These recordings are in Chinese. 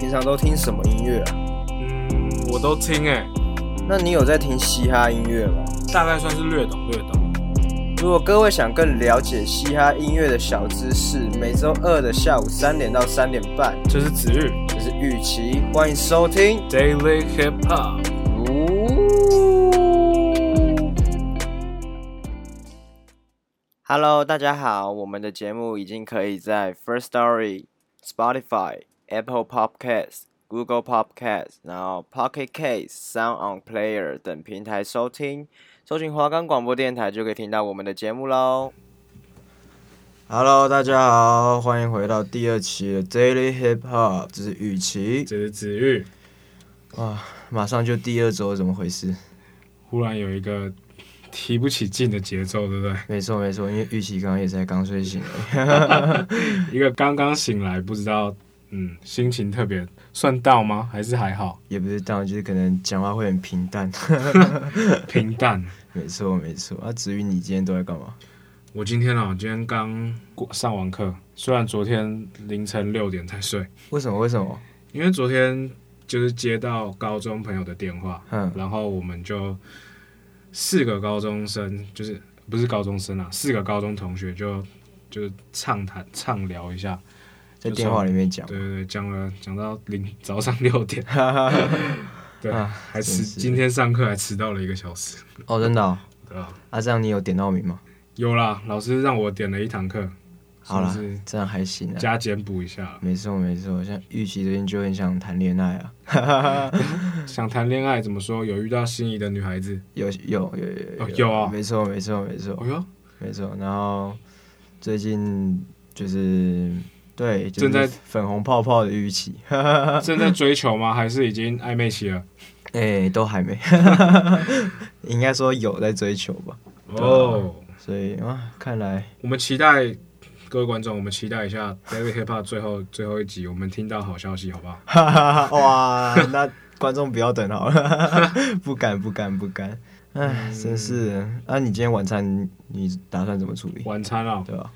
平常都听什么音乐啊？嗯，我都听哎。那你有在听嘻哈音乐吗？大概算是略懂略懂。如果各位想更了解嘻哈音乐的小知识，每周二的下午三点到三点半，这是子玉，这是玉琪，欢迎收听 Daily Hip Hop。Hello，大家好，我们的节目已经可以在 First Story、Spotify、Apple Podcasts、Google Podcasts，然后 Pocket Casts、Sound On Player 等平台收听。搜寻华冈广播电台就可以听到我们的节目喽。Hello，大家好，欢迎回到第二期的 Daily Hip Hop，这是雨琦，这是子玉。哇，马上就第二周，怎么回事？忽然有一个提不起劲的节奏，对不对？没错没错，因为雨琦刚刚也才刚睡醒，一个刚刚醒来，不知道。嗯，心情特别算到吗？还是还好？也不是到，就是可能讲话会很平淡。平淡，没错没错。啊，至于你今天都在干嘛？我今天啊，今天刚过上完课，虽然昨天凌晨六点才睡。为什么？为什么？因为昨天就是接到高中朋友的电话，嗯，然后我们就四个高中生，就是不是高中生啊，四个高中同学就就是畅谈畅聊一下。在电话里面讲，对对对，讲了讲到零早上 六点，对，啊、还迟，今天上课还迟到了一个小时。哦，真的、哦？对啊。啊，这样你有点到名吗？有啦，老师让我点了一堂课。好了，这样还行啊。加减补一下。没错没错，像玉琪最近就很想谈恋爱啊。想谈恋爱怎么说？有遇到心仪的女孩子？有有有有有、哦、有啊！没错没错没错。哎呦，没错。然后最近就是。对，正在粉红泡泡的预期，正在追求吗？还是已经暧昧期了？哎、欸，都还没，应该说有在追求吧。哦，所以啊，看来我们期待各位观众，我们期待一下 Daily Hip Hop 最后最后一集，我们听到好消息，好不好？哇，那观众不要等好了，不敢不敢不敢，哎、嗯，真是。那、啊、你今天晚餐你打算怎么处理？晚餐啊，对吧？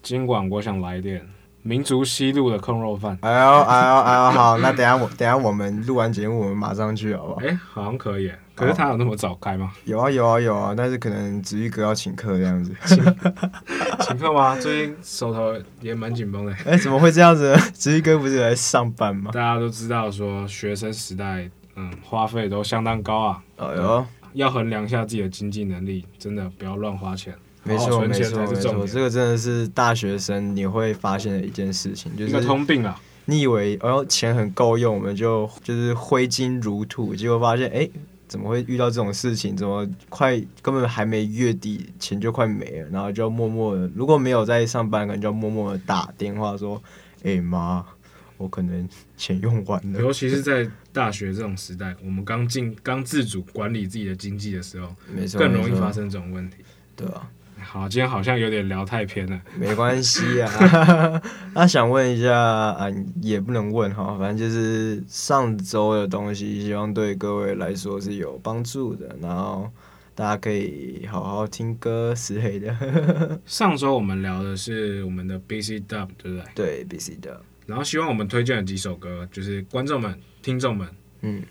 今晚我想来点。民族西路的空肉饭。哎呦哎呦哎呦，好，那等下我 等下我们录完节目，我们马上去好不好？哎、欸，好像可以。可是他有那么早开吗？有啊有啊有啊，但是可能子玉哥要请客这样子。请客吗？最近手头也蛮紧绷的。哎、欸，怎么会这样子？子玉哥不是来上班吗？大家都知道说学生时代，嗯，花费都相当高啊。哎呦，要衡量一下自己的经济能力，真的不要乱花钱。没错没错没错，这个真的是大学生你会发现的一件事情，就是一个通病啊。你以为哦钱很够用，我们就就是挥金如土，结果发现哎，怎么会遇到这种事情？怎么快根本还没月底，钱就快没了，然后就默默的，如果没有在上班，可能就默默的打电话说，哎妈，我可能钱用完了。尤其是在大学这种时代，我们刚进刚自主管理自己的经济的时候，没错，更容易发生这种问题，对啊。好，今天好像有点聊太偏了。没关系啊，那想问一下啊，也不能问哈，反正就是上周的东西，希望对各位来说是有帮助的，然后大家可以好好听歌之类的。上周我们聊的是我们的 BC Dub，对不对？对，BC Dub。然后希望我们推荐的几首歌，就是观众们、听众们，嗯。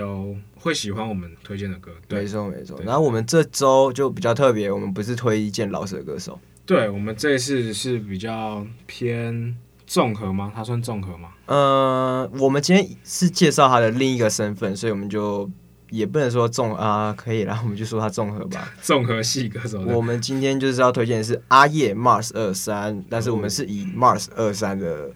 都会喜欢我们推荐的歌，对，没错没错。然后我们这周就比较特别，我们不是推荐老舍歌手，对，我们这一次是比较偏综合吗？他算综合吗？呃，我们今天是介绍他的另一个身份，所以我们就也不能说综啊，可以啦，我们就说他综合吧，综合系歌手。我们今天就是要推荐的是阿叶 Mars 二三，但是我们是以 Mars 二三的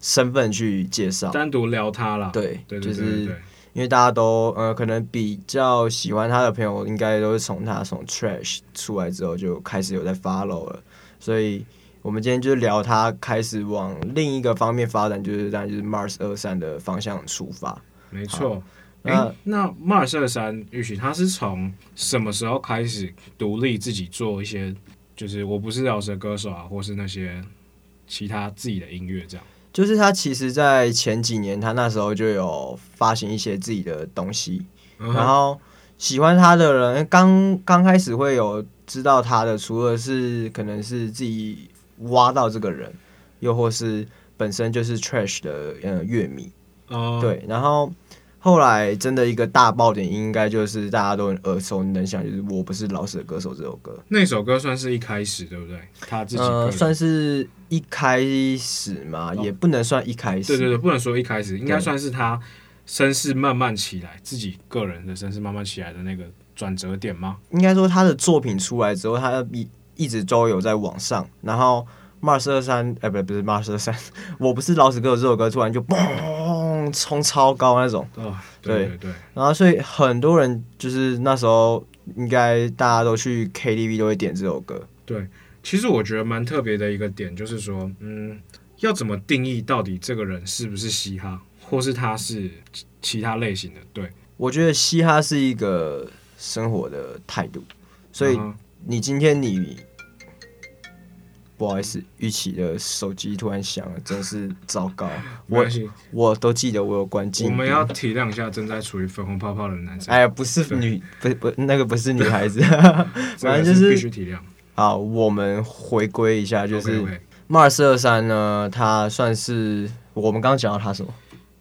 身份去介绍，单独聊他啦。对，对，就是。因为大家都呃，可能比较喜欢他的朋友，应该都是从他从 Trash 出来之后就开始有在 follow 了，所以我们今天就聊他开始往另一个方面发展，就是当然就是 Mars 二三的方向出发。没错。那那 Mars 二三，也许他是从什么时候开始独立自己做一些，就是我不是饶舌歌手啊，或是那些其他自己的音乐这样？就是他其实，在前几年，他那时候就有发行一些自己的东西，嗯、然后喜欢他的人刚刚开始会有知道他的，除了是可能是自己挖到这个人，又或是本身就是 Trash 的呃乐迷，嗯、对，然后。后来真的一个大爆点，应该就是大家都很耳熟能详，就是《我不是老死的歌手》这首歌。那首歌算是一开始，对不对？他自己呃，算是一开始嘛，哦，也不能算一开始。对对对，不能说一开始，应该算是他声势慢慢起来，自己个人的声势慢慢起来的那个转折点吗？应该说他的作品出来之后，他一一直都有在网上，然后。Mars 二三，哎，不，不是 Mars 二三，我不是老死歌手这首歌突然就嘣冲超高那种，哦，对对对，然后所以很多人就是那时候应该大家都去 KTV 都会点这首歌。对，其实我觉得蛮特别的一个点就是说，嗯，要怎么定义到底这个人是不是嘻哈，或是他是其他类型的？对，我觉得嘻哈是一个生活的态度，所以你今天你。不好意思，玉琪的手机突然响了，真是糟糕。我我都记得我有关静。我们要体谅一下正在处于粉红泡泡的男生。哎呀，不是女，不不，那个不是女孩子，反正就是必须体谅。好，我们回归一下，就是 Mars 二三呢，他算是我们刚刚讲到他什么？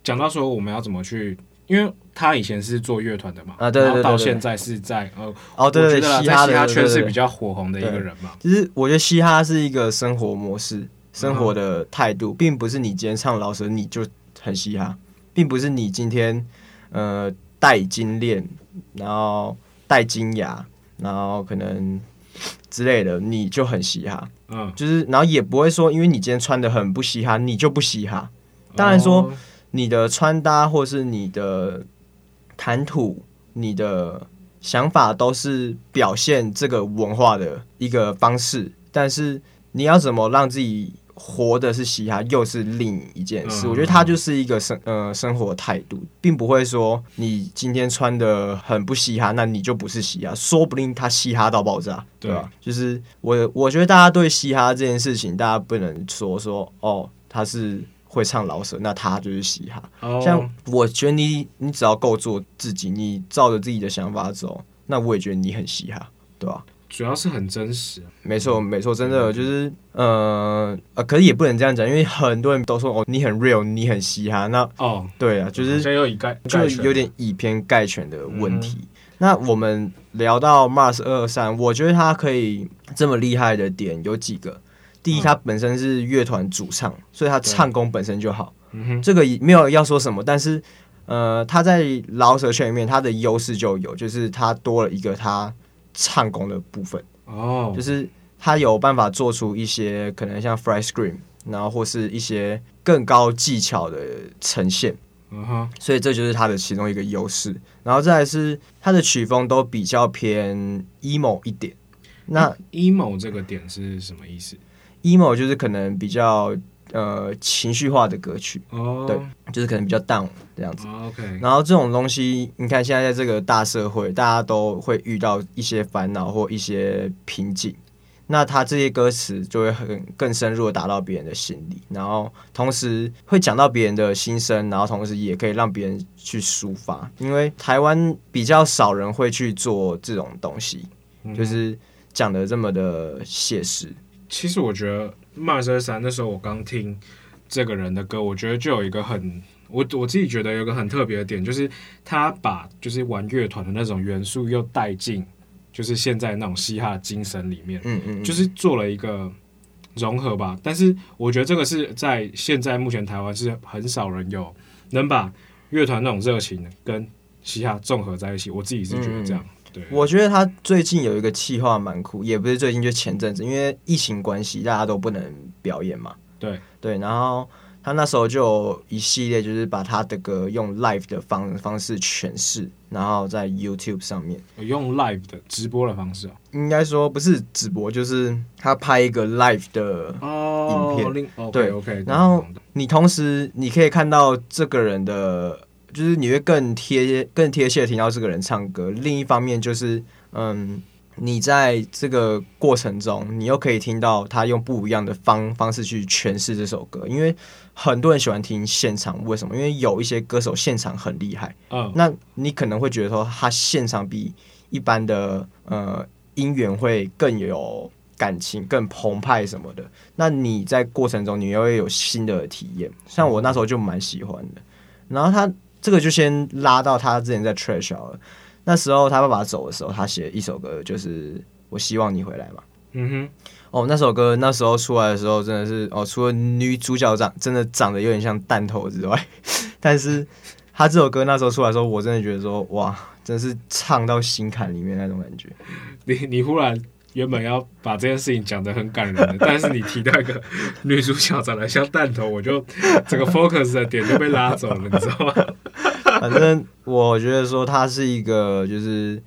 讲到说我们要怎么去。因为他以前是做乐团的嘛，啊，对对对，到现在是在呃，哦，对对对，嘻哈圈是比较火红的一个人嘛。其实我觉得嘻哈是一个生活模式、生活的态度，并不是你今天唱老舌你就很嘻哈，并不是你今天呃戴金链，然后戴金牙，然后可能之类的你就很嘻哈，嗯，就是然后也不会说因为你今天穿的很不嘻哈，你就不嘻哈。当然说。你的穿搭，或是你的谈吐，你的想法，都是表现这个文化的一个方式。但是你要怎么让自己活的是嘻哈，又是另一件事。我觉得它就是一个生呃生活态度，并不会说你今天穿的很不嘻哈，那你就不是嘻哈。说不定他嘻哈到爆炸，对吧？就是我我觉得大家对嘻哈这件事情，大家不能说说哦，他是。会唱老舍，那他就是嘻哈。Oh. 像我觉得你，你只要够做自己，你照着自己的想法走，那我也觉得你很嘻哈，对吧？主要是很真实。没错，没错，真的就是，呃呃，可是也不能这样讲，因为很多人都说哦，你很 real，你很嘻哈。那哦，oh. 对啊，就是就有点以偏概全的问题。Mm hmm. 那我们聊到 Mars 二三，我觉得他可以这么厉害的点有几个。第一，他本身是乐团主唱，所以他唱功本身就好。嗯、这个没有要说什么，但是呃，他在饶舌圈里面，他的优势就有，就是他多了一个他唱功的部分。哦，就是他有办法做出一些可能像 Fry Scream，然后或是一些更高技巧的呈现。嗯哼，所以这就是他的其中一个优势。然后再来是他的曲风都比较偏 emo 一点。那 emo 这个点是什么意思？emo 就是可能比较呃情绪化的歌曲，oh. 对，就是可能比较 down 这样子。Oh, OK，然后这种东西，你看现在在这个大社会，大家都会遇到一些烦恼或一些瓶颈，那他这些歌词就会很更深入的打到别人的心里，然后同时会讲到别人的心声，然后同时也可以让别人去抒发，因为台湾比较少人会去做这种东西，就是讲的这么的写实。其实我觉得 Mars 二三那时候我刚听这个人的歌，我觉得就有一个很我我自己觉得有一个很特别的点，就是他把就是玩乐团的那种元素又带进，就是现在那种嘻哈的精神里面，嗯嗯，就是做了一个融合吧。但是我觉得这个是在现在目前台湾是很少人有能把乐团那种热情跟嘻哈综合在一起。我自己是觉得这样。对。我觉得他最近有一个企划蛮酷，也不是最近，就前阵子，因为疫情关系，大家都不能表演嘛。对。对，然后他那时候就有一系列，就是把他的歌用 live 的方方式诠释，然后在 YouTube 上面。用 live 的直播的方式啊，应该说不是直播，就是他拍一个 live 的影片，哦、对，OK，, 然后你同时你可以看到这个人的，就是你会更贴更贴切的听到这个人唱歌。另一方面就是，嗯。你在这个过程中，你又可以听到他用不一样的方方式去诠释这首歌，因为很多人喜欢听现场，为什么？因为有一些歌手现场很厉害，嗯，那你可能会觉得说他现场比一般的呃音源会更有感情、更澎湃什么的。那你在过程中，你又会有新的体验。像我那时候就蛮喜欢的。然后他这个就先拉到他之前在 Trash 了。那时候他爸爸走的时候，他写一首歌，就是《我希望你回来》嘛。嗯哼，哦，那首歌那时候出来的时候，真的是哦，除了女主角长真的长得有点像弹头之外，但是他这首歌那时候出来的时候，我真的觉得说，哇，真的是唱到心坎里面那种感觉。你你忽然原本要把这件事情讲得很感人的，但是你提到一个 女主角长得像弹头，我就整个 focus 的点就被拉走了，你知道吗？反正我觉得说他是一个，就是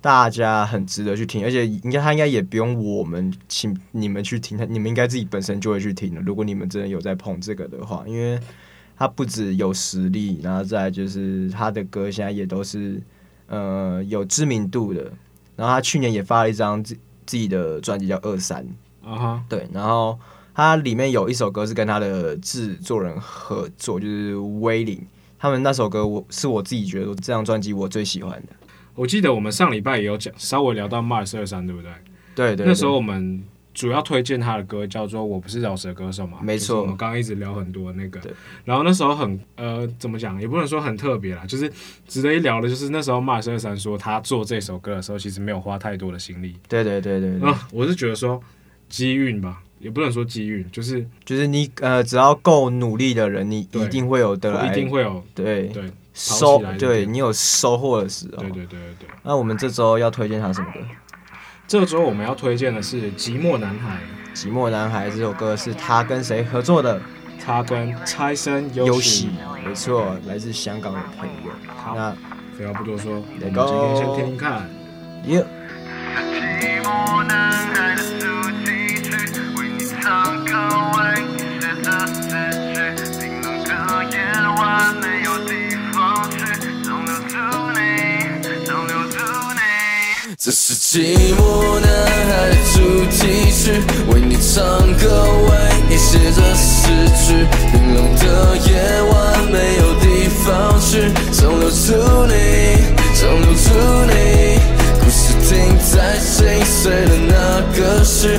大家很值得去听，而且应该他应该也不用我们请你们去听，他你们应该自己本身就会去听的。如果你们真的有在碰这个的话，因为他不止有实力，然后再就是他的歌现在也都是呃有知名度的。然后他去年也发了一张自自己的专辑叫《二三》，啊哈，对，然后他里面有一首歌是跟他的制作人合作，就是威霖。他们那首歌，我是我自己觉得这张专辑我最喜欢的。我记得我们上礼拜也有讲，稍微聊到 Mars 二三，对不对？对，对对。那时候我们主要推荐他的歌叫做《我不是饶舌歌手》嘛，没错。我们刚刚一直聊很多那个，然后那时候很呃，怎么讲，也不能说很特别啦，就是值得一聊的，就是那时候 Mars 二三说他做这首歌的时候，其实没有花太多的心力。对对对对，对。啊，我是觉得说机运吧。也不能说机遇，就是就是你呃，只要够努力的人，你一定会有得来，一定会有对对收，对你有收获的时候。对对对对对。那我们这周要推荐他什么歌？这周我们要推荐的是《寂寞男孩》。《寂寞男孩》这首歌是他跟谁合作的？他跟蔡森优喜，没错，来自香港的朋友。好，那废话不多说，来我们今天先听听看。唱歌为你写着诗句，冰冷的夜晚没有地方去，总留住你，总留住你。这是寂寞男孩的主题曲，为你唱歌，为你写着诗句，冰冷的夜晚没有地方去，总留住你，总留住你。故事停在心碎的那个时。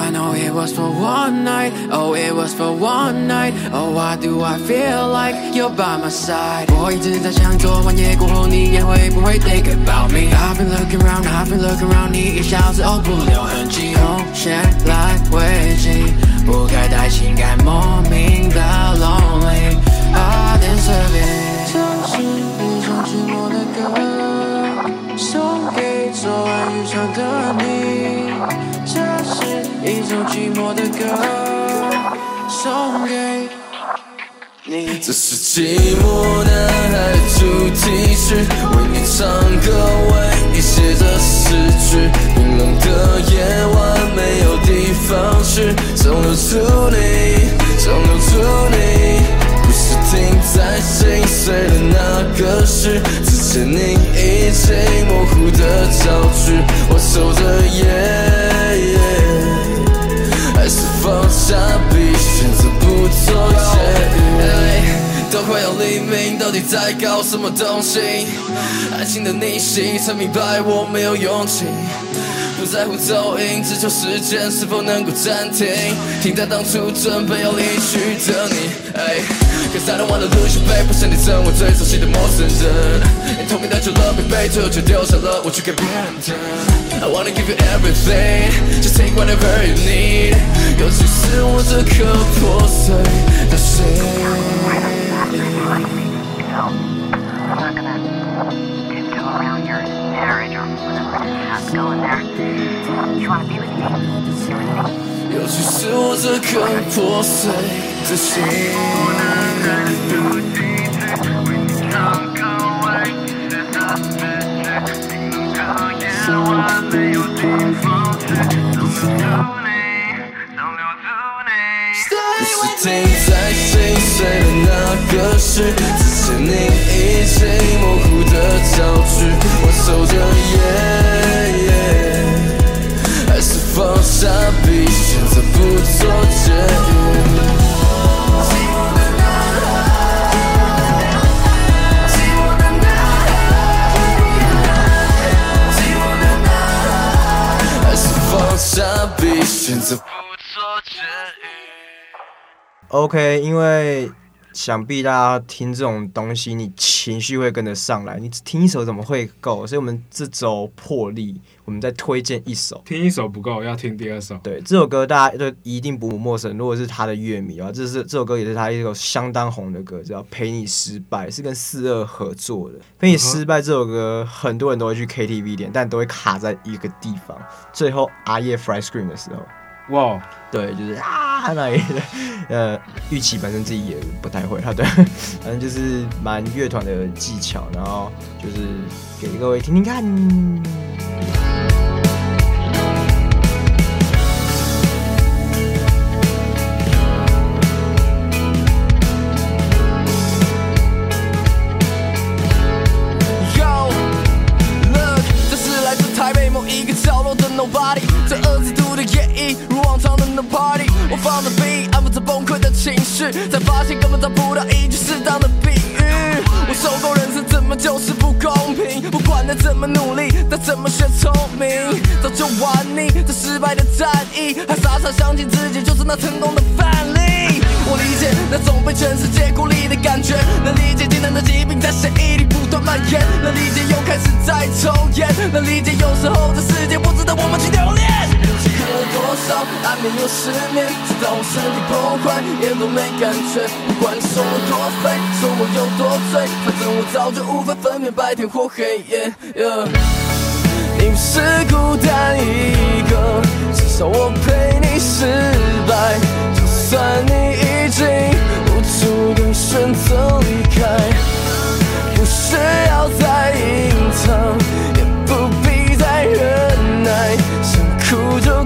I know it was for one night, oh it was for one night, oh why do I feel like you're by my side？我一直在想，昨晚夜过后你也会不会 think about me? I've been looking around, I've been looking around，你一消失哦不留痕迹，空闲来危机，不该带情感莫名的 lonely。I didn't serve it，这是一首寂寞的歌， 送给昨晚遇上的你。这是一首寂寞的歌送给你。这是寂寞男孩的主题曲，为你唱歌，为你写着诗句。冰冷的夜晚没有地方去，总留住你，总留住你。故事停在心碎的那个时，只见你到底在搞什么东西？爱情的逆袭，才明白我没有勇气。不在乎噪音，只求时间是否能够暂停。停在当初准备要离去的你。Cause I don't wanna lose you, babe，不想你成为最熟悉的陌生人。你透明的酒乐杯杯，最后却丢下了我去给别人。I wanna give you everything, just take whatever you need。尤其是我这颗破碎的心。尤其是我这颗破碎的心。不是停在心碎的那个时，只是你已经模糊的焦距。我守着夜，还是放下笔，选择不做结语。寂寞的呐喊，寂寞的呐喊，寂寞的呐喊，还是放下笔，选择不做结语。OK，因为想必大家听这种东西，你情绪会跟得上来。你只听一首怎么会够？所以我们这周破例，我们再推荐一首。听一首不够，要听第二首。对，这首歌大家都一定不陌生。如果是他的乐迷啊，这是这首歌也是他一首相当红的歌，叫《陪你失败》，是跟四二合作的。《陪你失败》这首歌，很多人都会去 KTV 点，但都会卡在一个地方。最后阿叶 fly scream 的时候。哇，对，就是啊，那里的呃，玉琪本身自己也不太会，他对，反正就是蛮乐团的技巧，然后就是给各位听听看。才发现根本找不到一句适当的比喻。我受够人生怎么就是不公平，不管他怎么努力，他怎么学聪明，早就玩腻这失败的战役，还傻傻相信自己就是那成功的范例。我理解那种被全世界孤立的感觉，能理解精神的疾病在血液里不断蔓延，能理解又开始在抽烟，能理解有时候这世界不值得我们去留恋。了多少安眠又失眠，直到我身体崩坏，也都没感觉。不管你说我多废，说我有多醉，反正我早就无法分辨白天或黑夜。Yeah. 你不是孤单一个，至少我陪你失败。就算你已经无助的选择离开，不需要再隐藏。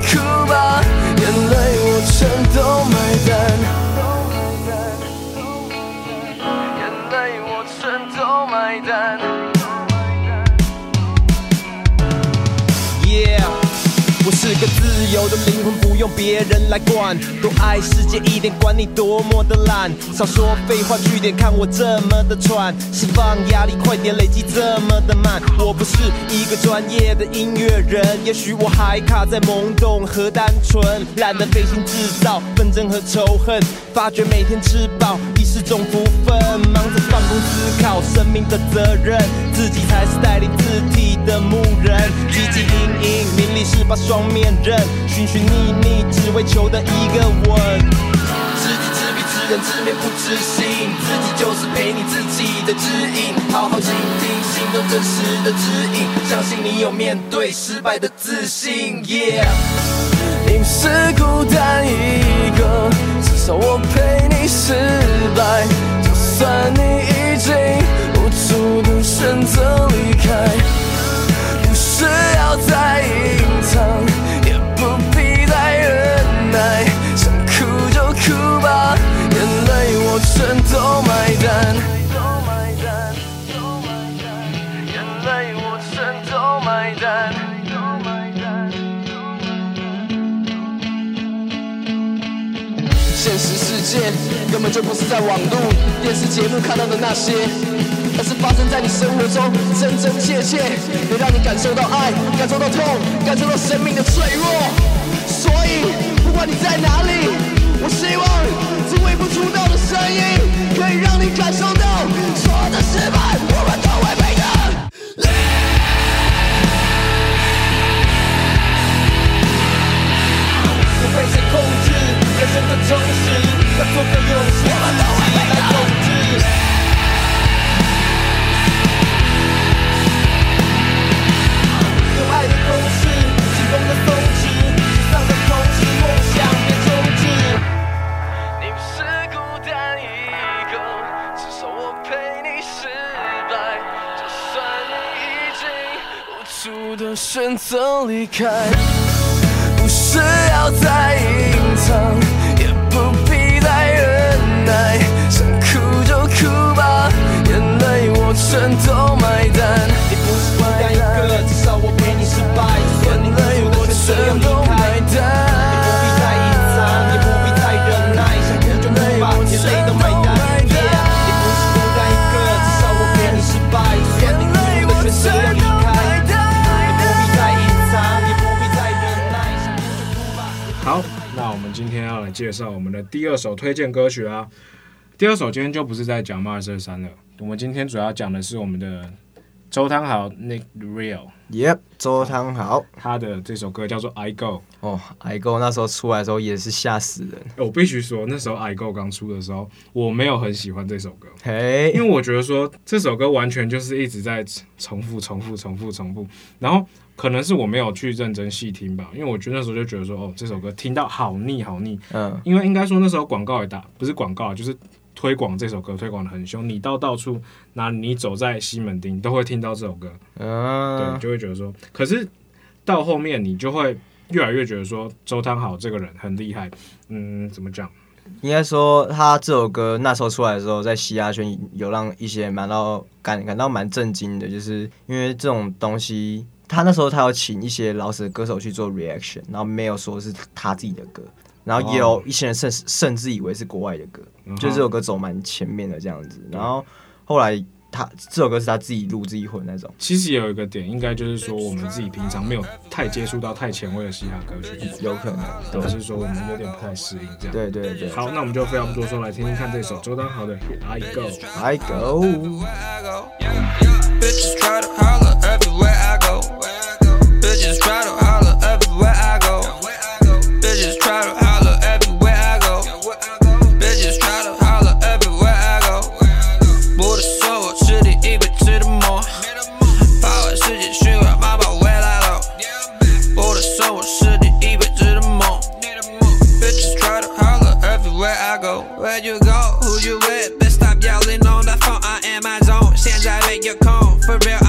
哭吧，眼泪我全都买单。眼泪我全都买单。Yeah。我是个自由的灵魂，用别人来管。多爱世界一点，管你多么的懒。少说废话，句点，看我这么的喘。释放压力，快点累积这么的慢。我不是一个专业的音乐人，也许我还卡在懵懂和单纯。懒得费心制造纷争和仇恨，发觉每天吃饱已是种福分。忙着放空思考生命的责任，自己才是带领自体的牧人。汲汲营营，名利是把双。面刃，寻寻觅觅，只为求得一个吻。知己知彼，知人知面不知心，自己就是陪你自己的指引。好好倾听心中真实的指引，相信你有面对失败的自信。Yeah，你是本就不是在网路、电视节目看到的那些，而是发生在你生活中真真切切，能让你感受到爱、感受到痛、感受到生命的脆弱。所以，不管你在哪里，我希望这微不足道的声音可以让你感受到，所有的失败，我们都会被择今天要来介绍我们的第二首推荐歌曲啊。第二首今天就不是在讲马尔瑟三了，我们今天主要讲的是我们的周汤豪 Nick Real，Yep，周汤豪。他的这首歌叫做《I Go》。哦，I Go 那时候出来的时候也是吓死人，我必须说，那时候《I Go》刚出的时候，我没有很喜欢这首歌，嘿。因为我觉得说这首歌完全就是一直在重复、重复、重复、重复，然后可能是我没有去认真细听吧，因为我觉得那时候就觉得说，哦，这首歌听到好腻、好腻。嗯，因为应该说那时候广告也打，不是广告，就是推广这首歌推广的很凶，你到到处哪里你走在西门町都会听到这首歌，嗯对，嗯，就会觉得说，可是到后面你就会越来越觉得说周汤豪这个人很厉害，嗯，怎么讲？应该说他这首歌那时候出来的时候，在嘻哈圈有让一些人蛮到感感到蛮震惊的，就是因为这种东西，他那时候他有请一些老死的歌手去做 reaction，然后没有说是他自己的歌，然后也有一些人甚甚至以为是国外的歌，就这首歌走蛮前面的这样子，然后后来他这首歌是他自己录自己混那种，其实也有一个点，应该就是说我们自己平常没有太接触到太前卫的嘻哈歌曲，有可能，导致说我们有点不太适应这样。对对对，好，那我们就废话不多说，来听听看这首周汤豪的《I Go》。，I go。Bitches try to holler everywhere I go. Bitches try to holler everywhere I go. Bitches try to holler everywhere I go. 我的手我吃的一辈子的梦，把我世界循环妈妈回来了。我的手我吃的一辈子的梦。Bitches try to holler everywhere I go. Where you go? Who you with? Bitch stop yelling on the phone. I am my zone. 现在没有空，For real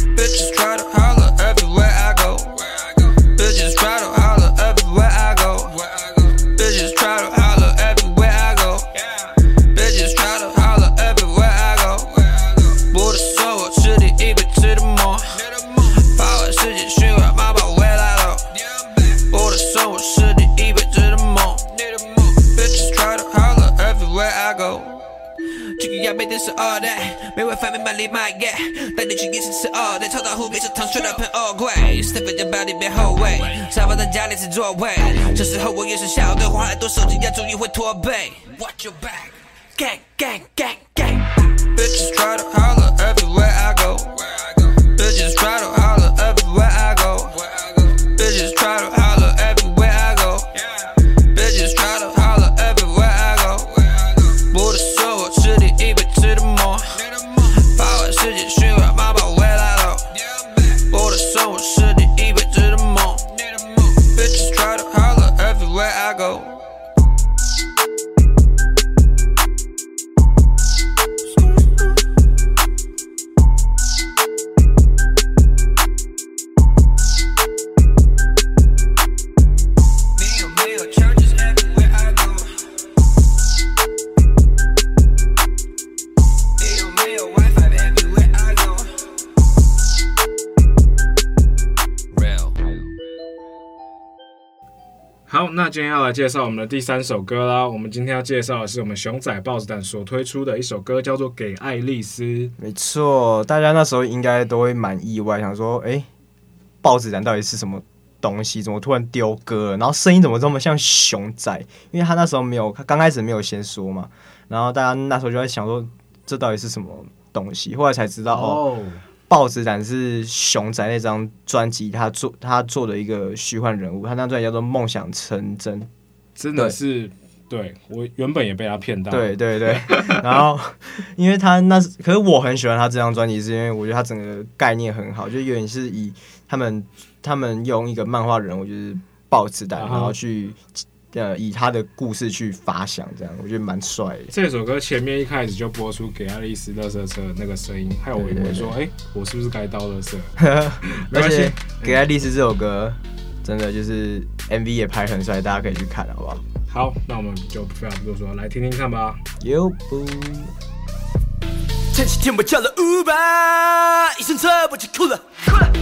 Bitches try to holler everywhere I go. Bitches try to holler everywhere I go. Bitches try to holler everywhere I go. Bitches try to holler everywhere I go. 我的手我吃的一辈子的梦，把我世界循环妈妈回来了。我的手我吃的一辈子的梦。Bitches try to holler everywhere I go. 这个要背的是 all day，没办法明白你 my get，带你去夜市吃 all day，超大户别 是糖水的喷 all 贵，step 在包里别后卫，沙发在家里是座位，这时候我也是笑对话，耳朵手机压注意会驼背。Watch your back, gang gang gang gang. Bitches try to 今天要来介绍我们的第三首歌啦。我们今天要介绍的是我们熊仔豹子胆所推出的一首歌，叫做《给爱丽丝》。没错，大家那时候应该都会蛮意外，想说，哎、欸，豹子胆到底是什么东西？怎么突然丢歌了？然后声音怎么这么像熊仔？因为他那时候没有，刚开始没有先说嘛。然后大家那时候就在想说，这到底是什么东西？后来才知道哦。哦豹子胆是熊仔那张专辑，他做他做的一个虚幻人物，他那张专辑叫做《梦想成真》，真的是对，对我原本也被他骗到，对对对。然后，因为他那，可是我很喜欢他这张专辑，是因为我觉得他整个概念很好，就有点是以他们他们用一个漫画人物，就是豹子胆，然后去。呃，以他的故事去发想，这样我觉得蛮帅的。这首歌前面一开始就播出给爱丽丝垃圾车的那个声音，害我以为说，哎、欸，我是不是该倒垃圾？而且给爱丽丝这首歌，真的就是 MV 也拍很帅，大家可以去看，好不好？好，那我们就不要多说，来听听看吧。有不？前几天我叫了 Uber，一上车我就哭了，哭了，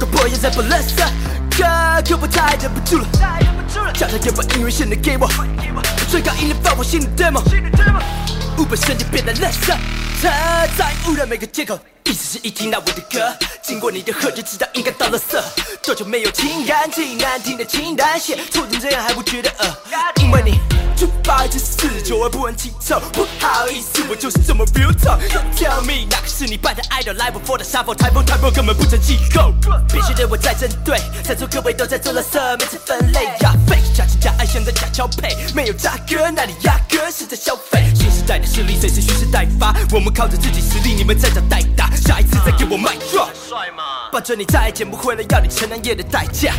都破音在播垃圾歌，可我再忍不住了。加他要把音乐献的给我，最高音量放我新的 demo。Uber 瞬间变得垃圾车，在污染每个街口。意思是一听到我的歌，经过你的盒就知道应该倒了色。多久没有听干净难听的清单写错成这样还不觉得恶？因为你就百分之四十九而不闻其臭。不好意思，我就是这么 real talk。Don't tell me 哪个是你扮的 idol，live for the shuffle，台风台风根本不成气候。别觉得我在针对，在座各位都在做垃圾，每次分类呀，fake 假情假爱像在假交配，没有炸歌，哪里压根是在消费。新时代的势力随时蓄势待发，我们靠着自己实力，你们在找代打。下一次再给我卖肉，抱着你再也捡不回来要你承担夜的代价。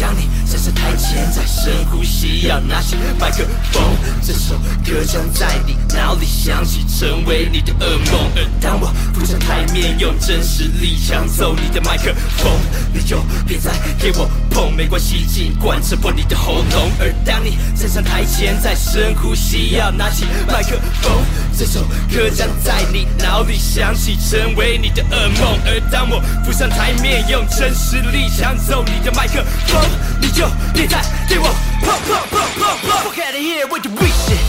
当你站上台前，在深呼吸，要拿起麦克风，这首歌将在你脑里响起，成为你的噩梦。而当我浮上台面，用真实力抢走你的麦克风，你就别再给我碰，没关系，尽管扯破你的喉咙。而当你站上台前，在深呼吸，要拿起麦克风，这首歌将在你脑里响起，成为你的噩梦。而当我浮上台面，用真实力抢走你的麦克风。你就别再给我碰碰碰碰碰！Fuck outta here with your weak shit！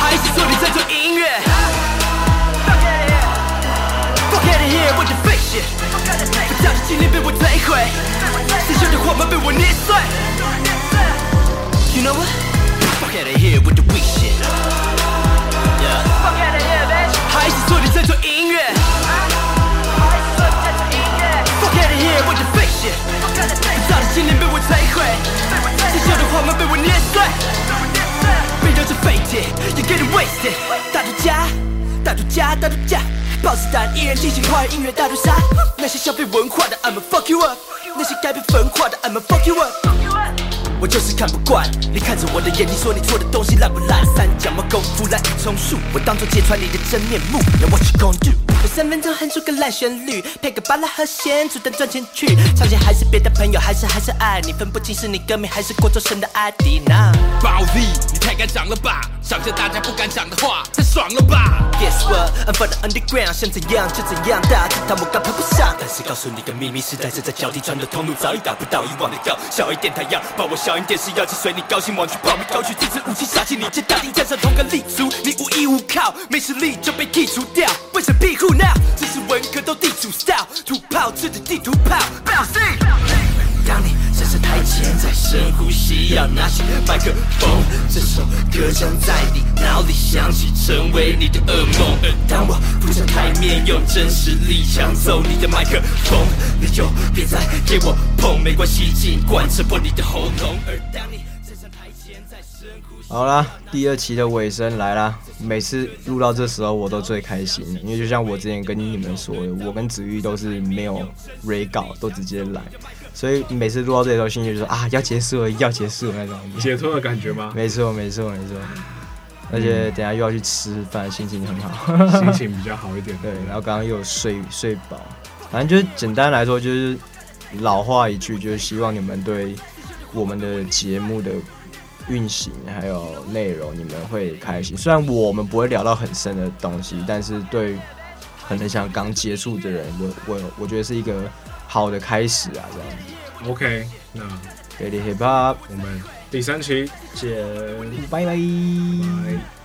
还是说你在做音乐？Fuck outta here with your fake shit！不要的经历被我摧毁，刺绣的谎言被我捏碎。You know what？Fuck outta here with your weak shit！还是说你在做音乐？ 不造的心灵被我摧毁，刺绣的谎言被我捏碎，被当成废铁，You get wasted。大主家，大主家，大主家，豹子胆依然进行快音乐大屠杀。那些消费文化的，I'ma fuck you up；那些改变分化的，I'ma fuck you up。我就是看不惯你看着我的眼睛说你做的东西烂不烂？三脚猫功夫滥竽充数，我当作揭穿你的真面目。Now what you gonna do？我三分钟哼出个烂旋律，配个巴拉和弦，主动赚钱去。唱钱还是别的朋友，还是还是爱你，分不清是你歌迷还是国中生的阿迪娜。暴力，你太敢讲了吧？讲着大家不敢讲的话，太爽了吧？Guess what？I'm from the underground，想怎样就怎样，大家知道我刚配不上。但是告诉你个秘密，时代正在交替，穿的通路早已达不到以往的高。小一点太阳，把我。小音电视，要气随你高兴，往去跑，没高举支持武器杀气，你这大敌站上同个立足，你无依无靠，没实力就被剔除掉，为什么庇护呢？这是文革斗地主 style，土炮吃着地图炮，表示。当你站上台前，在深呼吸，要拿起麦克风，这首歌将在你脑里响起，成为你的噩梦。而当我浮上台面，用真实力抢走你的麦克风，你就别再给我碰，没关系，尽管扯破你的喉咙。而当你站上台前，在深呼吸。好啦，第二期的尾声来啦。每次录到这时候，我都最开心，因为就像我之前跟你们说的，我跟子玉都是没有 re 稿，都直接来。所以每次录到这时候，心情就说啊，要结束了，要结束了那种解脱的感觉吗？没错，没错，没错。而且等下又要去吃饭，心情很好，心情比较好一点。对，然后刚刚又有睡睡饱，反正就是简单来说，就是老话一句，就是希望你们对我们的节目的运行还有内容，你们会开心。虽然我们不会聊到很深的东西，但是对可能想刚接触的人，我我我觉得是一个。好的开始啊，这样子。OK，那 Daily Hip Hop，我们第三期见，拜拜。拜。